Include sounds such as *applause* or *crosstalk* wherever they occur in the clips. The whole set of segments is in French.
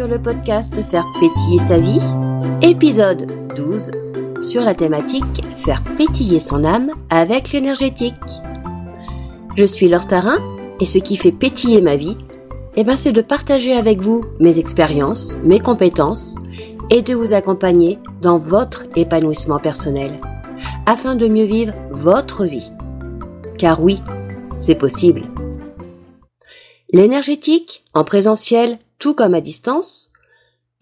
sur le podcast Faire pétiller sa vie, épisode 12 sur la thématique Faire pétiller son âme avec l'énergétique. Je suis Laure Tarin et ce qui fait pétiller ma vie, eh ben c'est de partager avec vous mes expériences, mes compétences et de vous accompagner dans votre épanouissement personnel afin de mieux vivre votre vie. Car oui, c'est possible. L'énergétique, en présentiel tout comme à distance,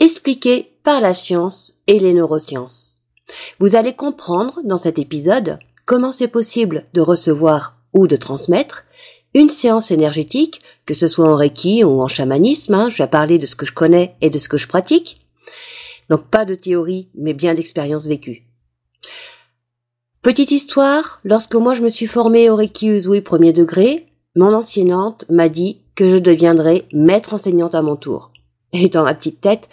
expliqué par la science et les neurosciences. Vous allez comprendre dans cet épisode comment c'est possible de recevoir ou de transmettre une séance énergétique, que ce soit en Reiki ou en chamanisme, hein, je vais parler de ce que je connais et de ce que je pratique. Donc pas de théorie, mais bien d'expérience vécue. Petite histoire, lorsque moi je me suis formée au Reiki Usui premier degré, mon enseignante m'a dit que je deviendrais maître enseignante à mon tour. Et dans ma petite tête,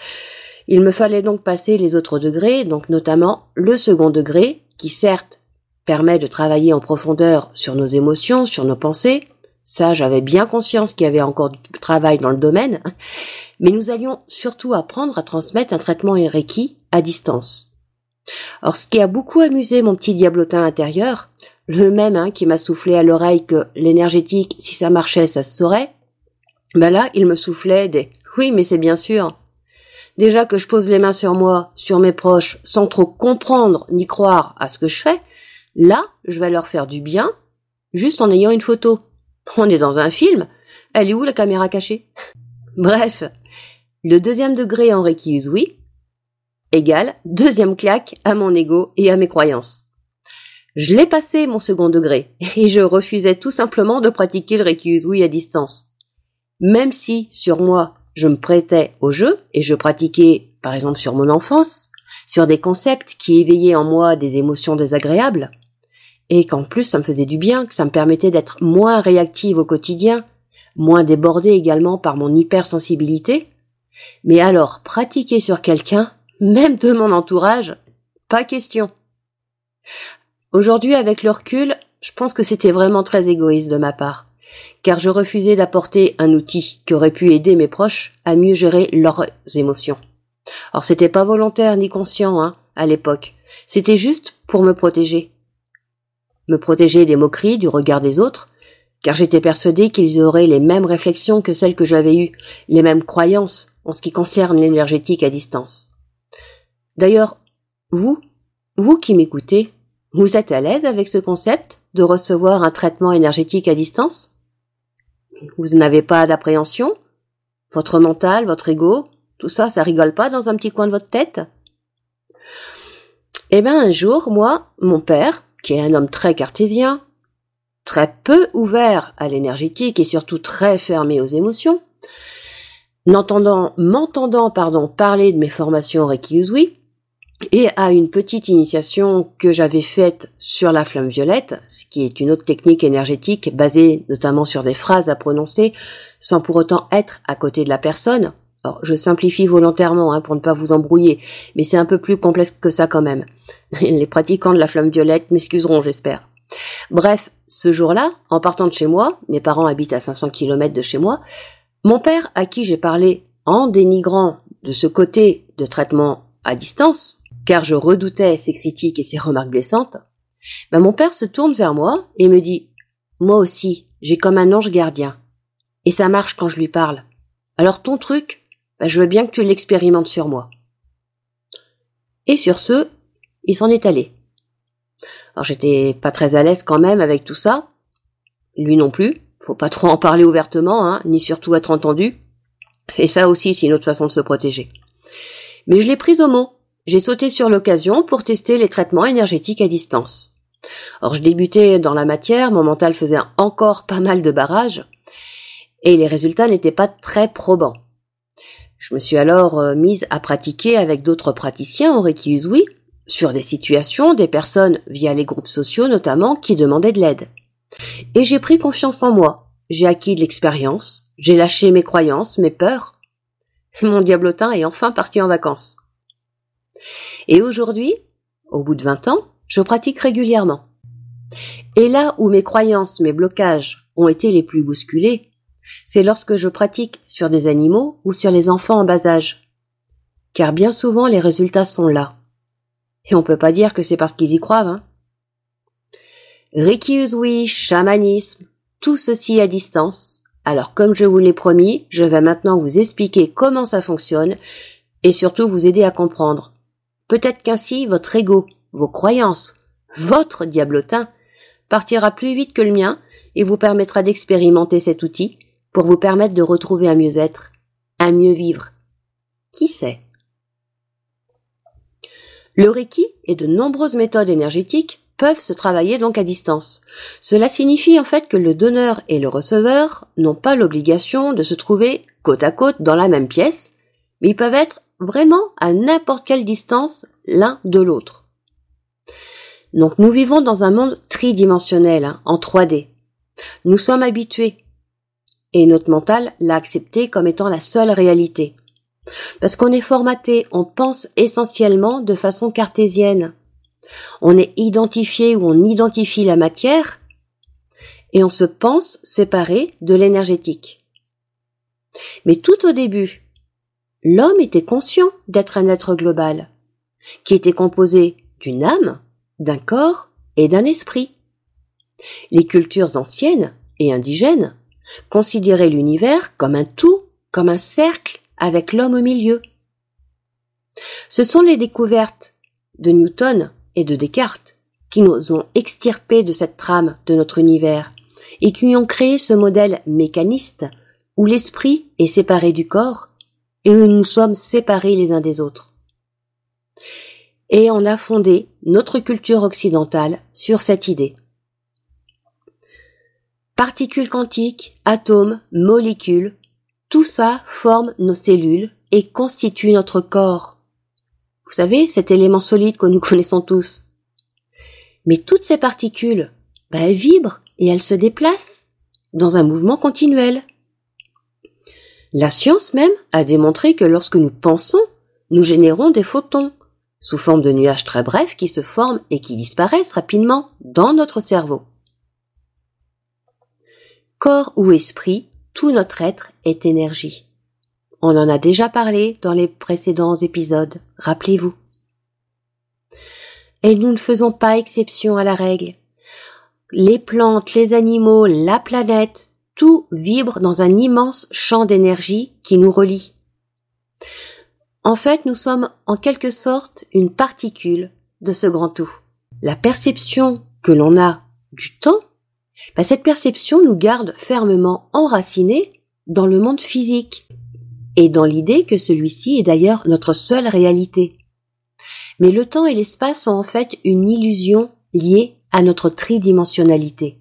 il me fallait donc passer les autres degrés, donc notamment le second degré, qui certes permet de travailler en profondeur sur nos émotions, sur nos pensées. Ça, j'avais bien conscience qu'il y avait encore du travail dans le domaine. Mais nous allions surtout apprendre à transmettre un traitement Reiki à distance. Or, ce qui a beaucoup amusé mon petit diablotin intérieur, le même hein, qui m'a soufflé à l'oreille que l'énergétique, si ça marchait, ça se saurait, ben là, il me soufflait des oui, mais c'est bien sûr. Déjà que je pose les mains sur moi, sur mes proches, sans trop comprendre ni croire à ce que je fais, là, je vais leur faire du bien, juste en ayant une photo. On est dans un film. Elle est où la caméra cachée? Bref, le deuxième degré en Reiki oui, égale deuxième claque à mon ego et à mes croyances. Je l'ai passé mon second degré et je refusais tout simplement de pratiquer le Reiki oui à distance. Même si sur moi je me prêtais au jeu et je pratiquais par exemple sur mon enfance, sur des concepts qui éveillaient en moi des émotions désagréables, et qu'en plus ça me faisait du bien, que ça me permettait d'être moins réactive au quotidien, moins débordée également par mon hypersensibilité. Mais alors, pratiquer sur quelqu'un, même de mon entourage, pas question. Aujourd'hui, avec le recul, je pense que c'était vraiment très égoïste de ma part, car je refusais d'apporter un outil qui aurait pu aider mes proches à mieux gérer leurs émotions. Or, c'était pas volontaire ni conscient, hein, à l'époque. C'était juste pour me protéger. Me protéger des moqueries, du regard des autres, car j'étais persuadée qu'ils auraient les mêmes réflexions que celles que j'avais eues, les mêmes croyances en ce qui concerne l'énergétique à distance. D'ailleurs, vous, vous qui m'écoutez, vous êtes à l'aise avec ce concept de recevoir un traitement énergétique à distance? Vous n'avez pas d'appréhension? Votre mental, votre ego, tout ça, ça rigole pas dans un petit coin de votre tête? Eh bien, un jour, moi, mon père, qui est un homme très cartésien, très peu ouvert à l'énergétique et surtout très fermé aux émotions, m'entendant, pardon, parler de mes formations Reiki Usui, et à une petite initiation que j'avais faite sur la flamme violette, ce qui est une autre technique énergétique basée notamment sur des phrases à prononcer sans pour autant être à côté de la personne. Alors, je simplifie volontairement hein, pour ne pas vous embrouiller, mais c'est un peu plus complexe que ça quand même. *laughs* Les pratiquants de la flamme violette m'excuseront, j'espère. Bref, ce jour-là, en partant de chez moi, mes parents habitent à 500 km de chez moi, mon père, à qui j'ai parlé en dénigrant de ce côté de traitement à distance, car je redoutais ses critiques et ses remarques blessantes, ben mon père se tourne vers moi et me dit Moi aussi, j'ai comme un ange gardien. Et ça marche quand je lui parle. Alors ton truc, ben je veux bien que tu l'expérimentes sur moi. Et sur ce, il s'en est allé. Alors j'étais pas très à l'aise quand même avec tout ça. Lui non plus. Faut pas trop en parler ouvertement, hein, ni surtout être entendu. Et ça aussi, c'est une autre façon de se protéger. Mais je l'ai prise au mot j'ai sauté sur l'occasion pour tester les traitements énergétiques à distance. Or, je débutais dans la matière, mon mental faisait encore pas mal de barrages, et les résultats n'étaient pas très probants. Je me suis alors euh, mise à pratiquer avec d'autres praticiens en Reiki Usui, sur des situations, des personnes via les groupes sociaux notamment, qui demandaient de l'aide. Et j'ai pris confiance en moi, j'ai acquis de l'expérience, j'ai lâché mes croyances, mes peurs. Mon diablotin est enfin parti en vacances. Et aujourd'hui, au bout de 20 ans, je pratique régulièrement. Et là où mes croyances, mes blocages ont été les plus bousculés, c'est lorsque je pratique sur des animaux ou sur les enfants en bas âge. Car bien souvent les résultats sont là. Et on peut pas dire que c'est parce qu'ils y croient, hein. Reiki chamanisme, tout ceci à distance. Alors comme je vous l'ai promis, je vais maintenant vous expliquer comment ça fonctionne et surtout vous aider à comprendre. Peut-être qu'ainsi votre ego, vos croyances, votre diablotin partira plus vite que le mien et vous permettra d'expérimenter cet outil pour vous permettre de retrouver un mieux-être, un mieux vivre. Qui sait? Le Reiki et de nombreuses méthodes énergétiques peuvent se travailler donc à distance. Cela signifie en fait que le donneur et le receveur n'ont pas l'obligation de se trouver côte à côte dans la même pièce, mais ils peuvent être vraiment à n'importe quelle distance l'un de l'autre. Donc nous vivons dans un monde tridimensionnel, hein, en 3D. Nous sommes habitués, et notre mental l'a accepté comme étant la seule réalité. Parce qu'on est formaté, on pense essentiellement de façon cartésienne. On est identifié ou on identifie la matière et on se pense séparé de l'énergétique. Mais tout au début, l'homme était conscient d'être un être global, qui était composé d'une âme, d'un corps et d'un esprit. Les cultures anciennes et indigènes considéraient l'univers comme un tout, comme un cercle avec l'homme au milieu. Ce sont les découvertes de Newton et de Descartes qui nous ont extirpés de cette trame de notre univers et qui ont créé ce modèle mécaniste où l'esprit est séparé du corps et où nous sommes séparés les uns des autres. Et on a fondé notre culture occidentale sur cette idée. Particules quantiques, atomes, molécules, tout ça forme nos cellules et constitue notre corps. Vous savez, cet élément solide que nous *laughs* connaissons tous. Mais toutes ces particules, bah, elles vibrent et elles se déplacent dans un mouvement continuel. La science même a démontré que lorsque nous pensons, nous générons des photons, sous forme de nuages très brefs qui se forment et qui disparaissent rapidement dans notre cerveau. Corps ou esprit, tout notre être est énergie. On en a déjà parlé dans les précédents épisodes, rappelez-vous. Et nous ne faisons pas exception à la règle. Les plantes, les animaux, la planète, tout vibre dans un immense champ d'énergie qui nous relie. En fait, nous sommes en quelque sorte une particule de ce grand tout. La perception que l'on a du temps, bah, cette perception nous garde fermement enracinés dans le monde physique et dans l'idée que celui-ci est d'ailleurs notre seule réalité. Mais le temps et l'espace sont en fait une illusion liée à notre tridimensionnalité.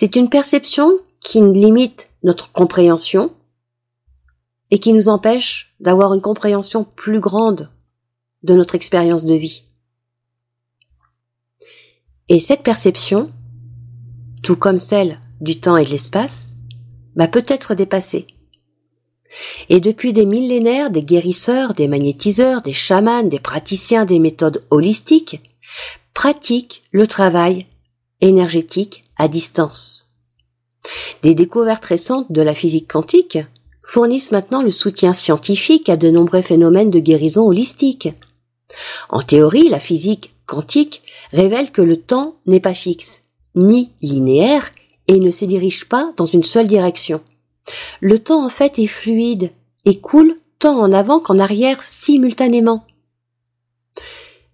C'est une perception qui limite notre compréhension et qui nous empêche d'avoir une compréhension plus grande de notre expérience de vie. Et cette perception, tout comme celle du temps et de l'espace, va peut être dépassée. Et depuis des millénaires, des guérisseurs, des magnétiseurs, des chamans, des praticiens des méthodes holistiques pratiquent le travail énergétique à distance. Des découvertes récentes de la physique quantique fournissent maintenant le soutien scientifique à de nombreux phénomènes de guérison holistique. En théorie, la physique quantique révèle que le temps n'est pas fixe, ni linéaire, et ne se dirige pas dans une seule direction. Le temps en fait est fluide et coule tant en avant qu'en arrière simultanément.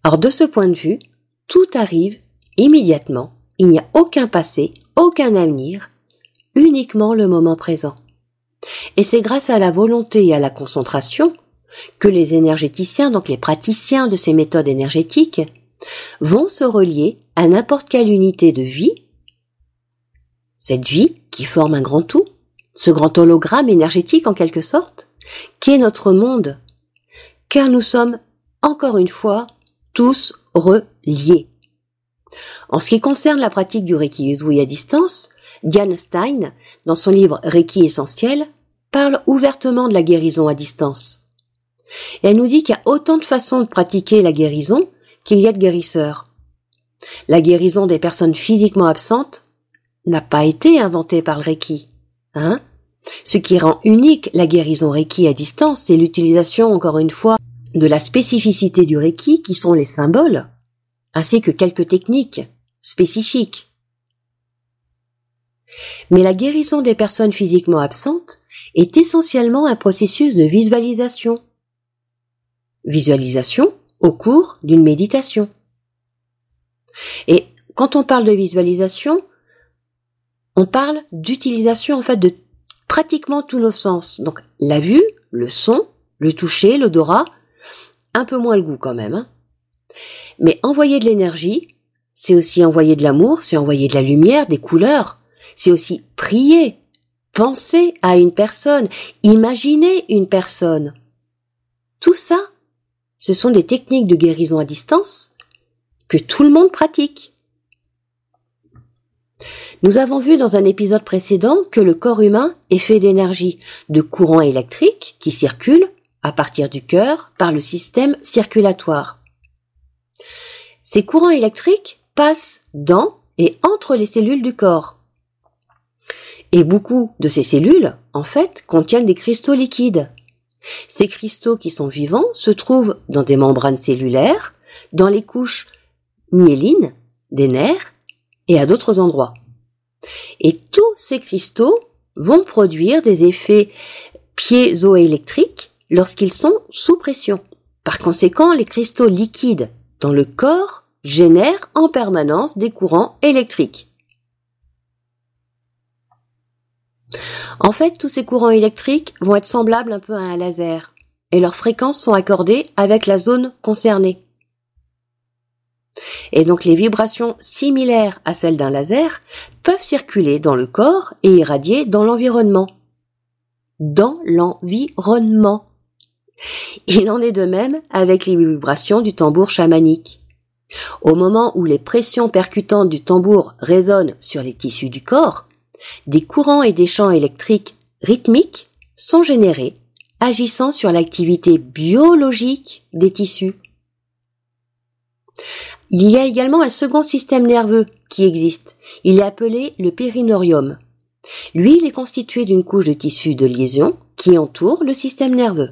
Or de ce point de vue, tout arrive immédiatement, il n'y a aucun passé, aucun avenir, uniquement le moment présent. Et c'est grâce à la volonté et à la concentration que les énergéticiens, donc les praticiens de ces méthodes énergétiques, vont se relier à n'importe quelle unité de vie, cette vie qui forme un grand tout, ce grand hologramme énergétique en quelque sorte, qui est notre monde, car nous sommes, encore une fois, tous reliés. En ce qui concerne la pratique du Reiki Usui à distance, Diane Stein, dans son livre Reiki essentiel, parle ouvertement de la guérison à distance. Elle nous dit qu'il y a autant de façons de pratiquer la guérison qu'il y a de guérisseurs. La guérison des personnes physiquement absentes n'a pas été inventée par le Reiki. Hein Ce qui rend unique la guérison Reiki à distance, c'est l'utilisation, encore une fois, de la spécificité du Reiki qui sont les symboles, ainsi que quelques techniques spécifiques. Mais la guérison des personnes physiquement absentes est essentiellement un processus de visualisation. Visualisation au cours d'une méditation. Et quand on parle de visualisation, on parle d'utilisation en fait de pratiquement tous nos sens. Donc la vue, le son, le toucher, l'odorat, un peu moins le goût quand même. Hein. Mais envoyer de l'énergie, c'est aussi envoyer de l'amour, c'est envoyer de la lumière, des couleurs, c'est aussi prier, penser à une personne, imaginer une personne. Tout ça, ce sont des techniques de guérison à distance que tout le monde pratique. Nous avons vu dans un épisode précédent que le corps humain est fait d'énergie, de courants électriques qui circulent à partir du cœur par le système circulatoire. Ces courants électriques passent dans et entre les cellules du corps. Et beaucoup de ces cellules, en fait, contiennent des cristaux liquides. Ces cristaux qui sont vivants se trouvent dans des membranes cellulaires, dans les couches myélines, des nerfs et à d'autres endroits. Et tous ces cristaux vont produire des effets piézoélectriques lorsqu'ils sont sous pression. Par conséquent, les cristaux liquides dans le corps génèrent en permanence des courants électriques. En fait, tous ces courants électriques vont être semblables un peu à un laser, et leurs fréquences sont accordées avec la zone concernée. Et donc les vibrations similaires à celles d'un laser peuvent circuler dans le corps et irradier dans l'environnement. Dans l'environnement. Il en est de même avec les vibrations du tambour chamanique. Au moment où les pressions percutantes du tambour résonnent sur les tissus du corps, des courants et des champs électriques rythmiques sont générés, agissant sur l'activité biologique des tissus. Il y a également un second système nerveux qui existe. Il est appelé le périnorium. Lui, il est constitué d'une couche de tissu de liaison qui entoure le système nerveux.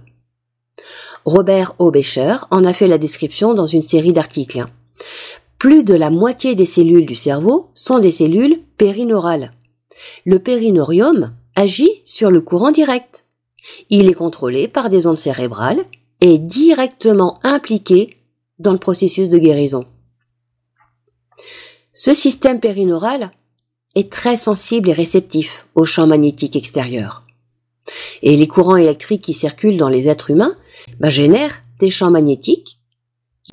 Robert Aubecher en a fait la description dans une série d'articles. Plus de la moitié des cellules du cerveau sont des cellules périneurales. Le périnorium agit sur le courant direct. Il est contrôlé par des ondes cérébrales et directement impliqué dans le processus de guérison. Ce système périneural est très sensible et réceptif aux champs magnétiques extérieurs. Et les courants électriques qui circulent dans les êtres humains bah, génèrent des champs magnétiques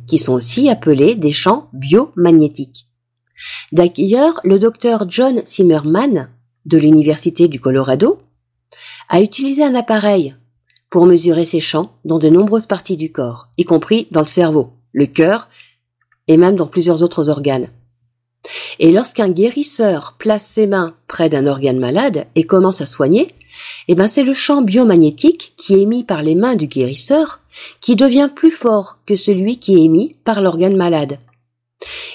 qui sont aussi appelés des champs biomagnétiques. D'ailleurs, le docteur John Zimmerman de l'Université du Colorado a utilisé un appareil pour mesurer ces champs dans de nombreuses parties du corps, y compris dans le cerveau, le cœur et même dans plusieurs autres organes. Et lorsqu'un guérisseur place ses mains près d'un organe malade et commence à soigner, eh ben c'est le champ biomagnétique qui est émis par les mains du guérisseur qui devient plus fort que celui qui est émis par l'organe malade.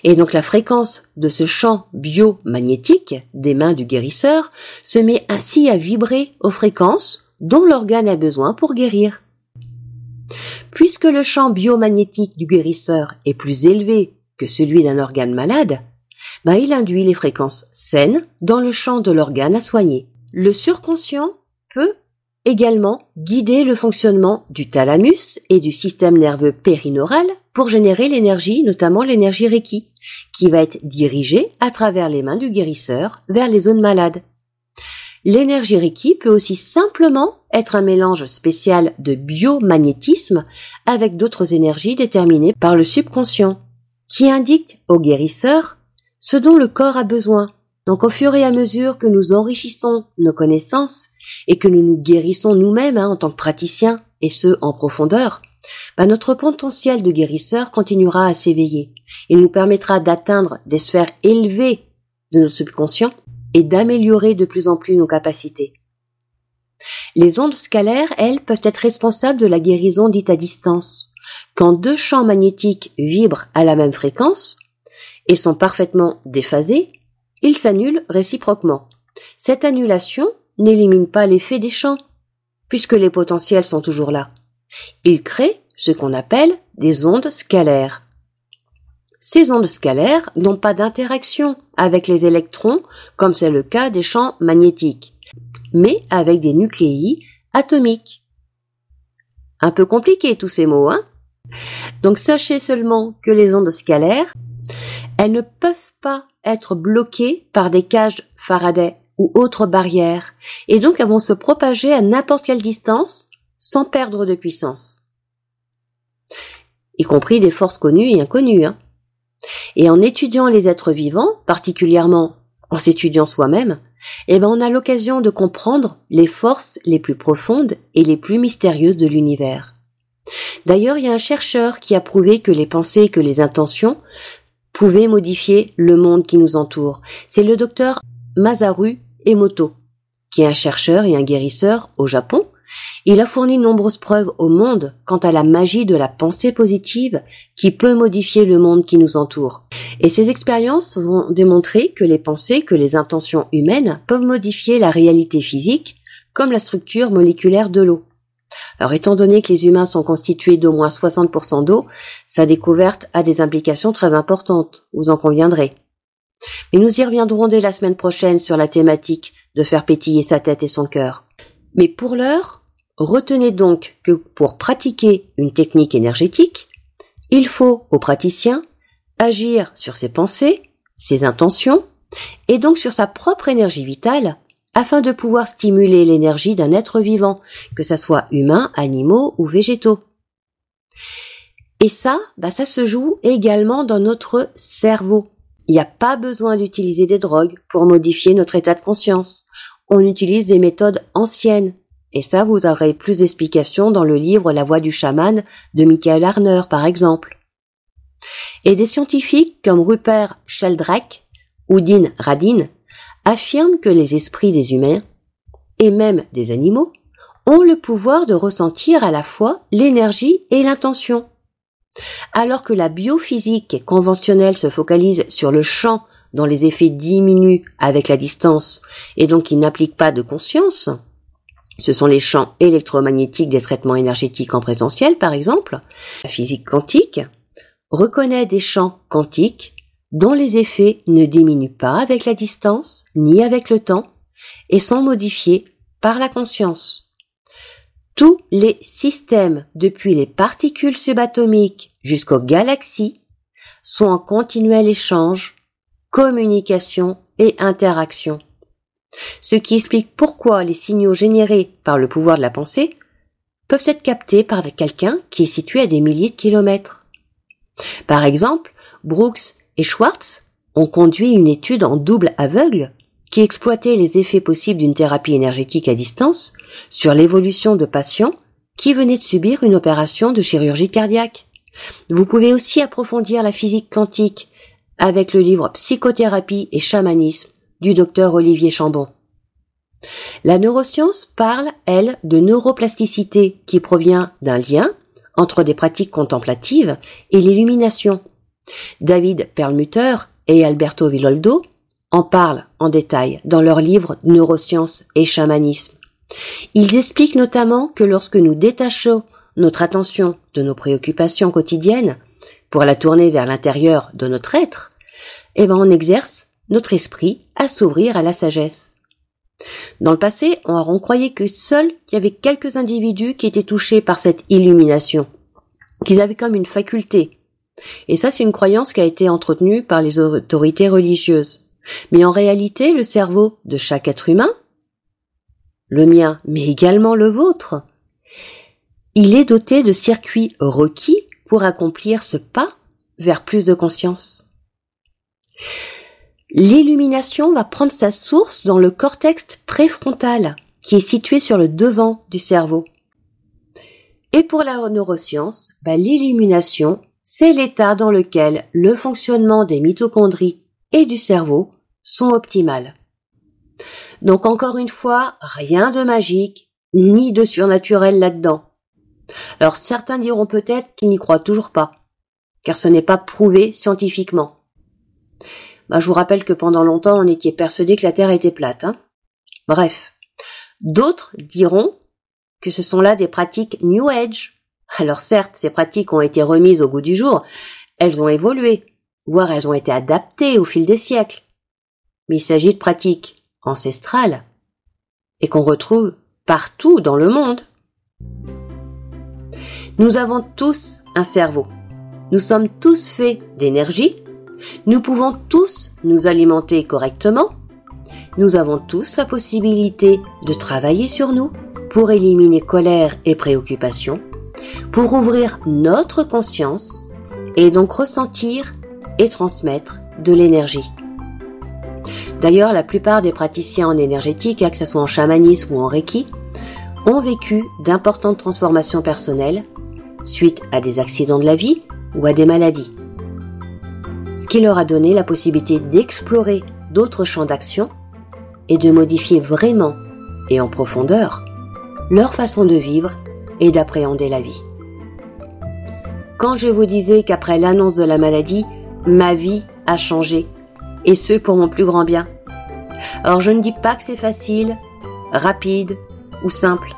Et donc la fréquence de ce champ biomagnétique des mains du guérisseur se met ainsi à vibrer aux fréquences dont l'organe a besoin pour guérir. Puisque le champ biomagnétique du guérisseur est plus élevé que celui d'un organe malade, ben il induit les fréquences saines dans le champ de l'organe à soigner. Le surconscient peut également guider le fonctionnement du thalamus et du système nerveux périneural pour générer l'énergie, notamment l'énergie Reiki, qui va être dirigée à travers les mains du guérisseur vers les zones malades. L'énergie Reiki peut aussi simplement être un mélange spécial de biomagnétisme avec d'autres énergies déterminées par le subconscient, qui indique au guérisseur ce dont le corps a besoin. Donc au fur et à mesure que nous enrichissons nos connaissances et que nous nous guérissons nous-mêmes hein, en tant que praticiens, et ce en profondeur, bah, notre potentiel de guérisseur continuera à s'éveiller. Il nous permettra d'atteindre des sphères élevées de notre subconscient et d'améliorer de plus en plus nos capacités. Les ondes scalaires, elles, peuvent être responsables de la guérison dite à distance. Quand deux champs magnétiques vibrent à la même fréquence, et sont parfaitement déphasés, ils s'annulent réciproquement. Cette annulation n'élimine pas l'effet des champs, puisque les potentiels sont toujours là. Il crée ce qu'on appelle des ondes scalaires. Ces ondes scalaires n'ont pas d'interaction avec les électrons, comme c'est le cas des champs magnétiques, mais avec des nucléi atomiques. Un peu compliqué tous ces mots, hein? Donc sachez seulement que les ondes scalaires, elles ne peuvent pas être bloquées par des cages Faraday ou autres barrières, et donc elles vont se propager à n'importe quelle distance sans perdre de puissance. Y compris des forces connues et inconnues. Hein. Et en étudiant les êtres vivants, particulièrement en s'étudiant soi-même, eh ben on a l'occasion de comprendre les forces les plus profondes et les plus mystérieuses de l'univers. D'ailleurs, il y a un chercheur qui a prouvé que les pensées et que les intentions pouvaient modifier le monde qui nous entoure. C'est le docteur Masaru Emoto, qui est un chercheur et un guérisseur au Japon. Il a fourni de nombreuses preuves au monde quant à la magie de la pensée positive qui peut modifier le monde qui nous entoure. Et ces expériences vont démontrer que les pensées, que les intentions humaines peuvent modifier la réalité physique, comme la structure moléculaire de l'eau. Alors étant donné que les humains sont constitués d'au moins 60% d'eau, sa découverte a des implications très importantes, vous en conviendrez. Mais nous y reviendrons dès la semaine prochaine sur la thématique de faire pétiller sa tête et son cœur. Mais pour l'heure, retenez donc que pour pratiquer une technique énergétique, il faut au praticien agir sur ses pensées, ses intentions, et donc sur sa propre énergie vitale, afin de pouvoir stimuler l'énergie d'un être vivant, que ce soit humain, animaux ou végétaux. Et ça, bah ça se joue également dans notre cerveau. Il n'y a pas besoin d'utiliser des drogues pour modifier notre état de conscience. On utilise des méthodes anciennes. Et ça, vous aurez plus d'explications dans le livre La voix du chaman de Michael Arner, par exemple. Et des scientifiques comme Rupert Sheldrake ou Dean Radin affirment que les esprits des humains, et même des animaux, ont le pouvoir de ressentir à la fois l'énergie et l'intention. Alors que la biophysique conventionnelle se focalise sur le champ dont les effets diminuent avec la distance et donc qui n'implique pas de conscience, ce sont les champs électromagnétiques des traitements énergétiques en présentiel par exemple, la physique quantique reconnaît des champs quantiques dont les effets ne diminuent pas avec la distance ni avec le temps et sont modifiés par la conscience. Tous les systèmes, depuis les particules subatomiques jusqu'aux galaxies, sont en continuel échange, communication et interaction. Ce qui explique pourquoi les signaux générés par le pouvoir de la pensée peuvent être captés par quelqu'un qui est situé à des milliers de kilomètres. Par exemple, Brooks et Schwartz ont conduit une étude en double aveugle qui exploitait les effets possibles d'une thérapie énergétique à distance sur l'évolution de patients qui venaient de subir une opération de chirurgie cardiaque. Vous pouvez aussi approfondir la physique quantique avec le livre Psychothérapie et chamanisme du docteur Olivier Chambon. La neuroscience parle, elle, de neuroplasticité qui provient d'un lien entre des pratiques contemplatives et l'illumination. David Perlmutter et Alberto Villoldo en parlent en détail dans leur livre Neurosciences et chamanisme. Ils expliquent notamment que lorsque nous détachons notre attention de nos préoccupations quotidiennes pour la tourner vers l'intérieur de notre être, eh ben on exerce notre esprit à s'ouvrir à la sagesse. Dans le passé, on croyait que seuls il y avait quelques individus qui étaient touchés par cette illumination, qu'ils avaient comme une faculté. Et ça, c'est une croyance qui a été entretenue par les autorités religieuses. Mais en réalité, le cerveau de chaque être humain, le mien, mais également le vôtre, il est doté de circuits requis pour accomplir ce pas vers plus de conscience. L'illumination va prendre sa source dans le cortex préfrontal, qui est situé sur le devant du cerveau. Et pour la neuroscience, bah, l'illumination, c'est l'état dans lequel le fonctionnement des mitochondries et du cerveau sont optimales. Donc encore une fois, rien de magique, ni de surnaturel là-dedans. Alors certains diront peut-être qu'ils n'y croient toujours pas, car ce n'est pas prouvé scientifiquement. Bah, je vous rappelle que pendant longtemps on était persuadé que la Terre était plate. Hein Bref. D'autres diront que ce sont là des pratiques New Age. Alors certes, ces pratiques ont été remises au goût du jour, elles ont évolué, voire elles ont été adaptées au fil des siècles. Mais il s'agit de pratiques ancestrales et qu'on retrouve partout dans le monde. Nous avons tous un cerveau. Nous sommes tous faits d'énergie. Nous pouvons tous nous alimenter correctement. Nous avons tous la possibilité de travailler sur nous pour éliminer colère et préoccupation, pour ouvrir notre conscience et donc ressentir et transmettre de l'énergie. D'ailleurs, la plupart des praticiens en énergétique, que ce soit en chamanisme ou en reiki, ont vécu d'importantes transformations personnelles suite à des accidents de la vie ou à des maladies. Ce qui leur a donné la possibilité d'explorer d'autres champs d'action et de modifier vraiment et en profondeur leur façon de vivre et d'appréhender la vie. Quand je vous disais qu'après l'annonce de la maladie, ma vie a changé, et ce pour mon plus grand bien. Alors je ne dis pas que c'est facile, rapide ou simple,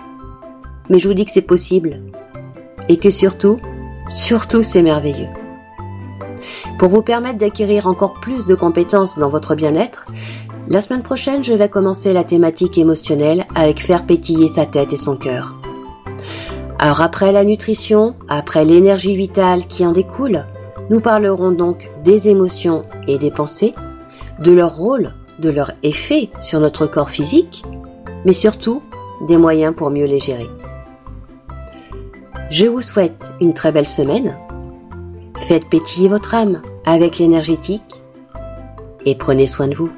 mais je vous dis que c'est possible, et que surtout, surtout c'est merveilleux. Pour vous permettre d'acquérir encore plus de compétences dans votre bien-être, la semaine prochaine, je vais commencer la thématique émotionnelle avec faire pétiller sa tête et son cœur. Alors après la nutrition, après l'énergie vitale qui en découle, nous parlerons donc des émotions et des pensées, de leur rôle, de leur effet sur notre corps physique, mais surtout des moyens pour mieux les gérer. Je vous souhaite une très belle semaine. Faites pétiller votre âme avec l'énergétique et prenez soin de vous.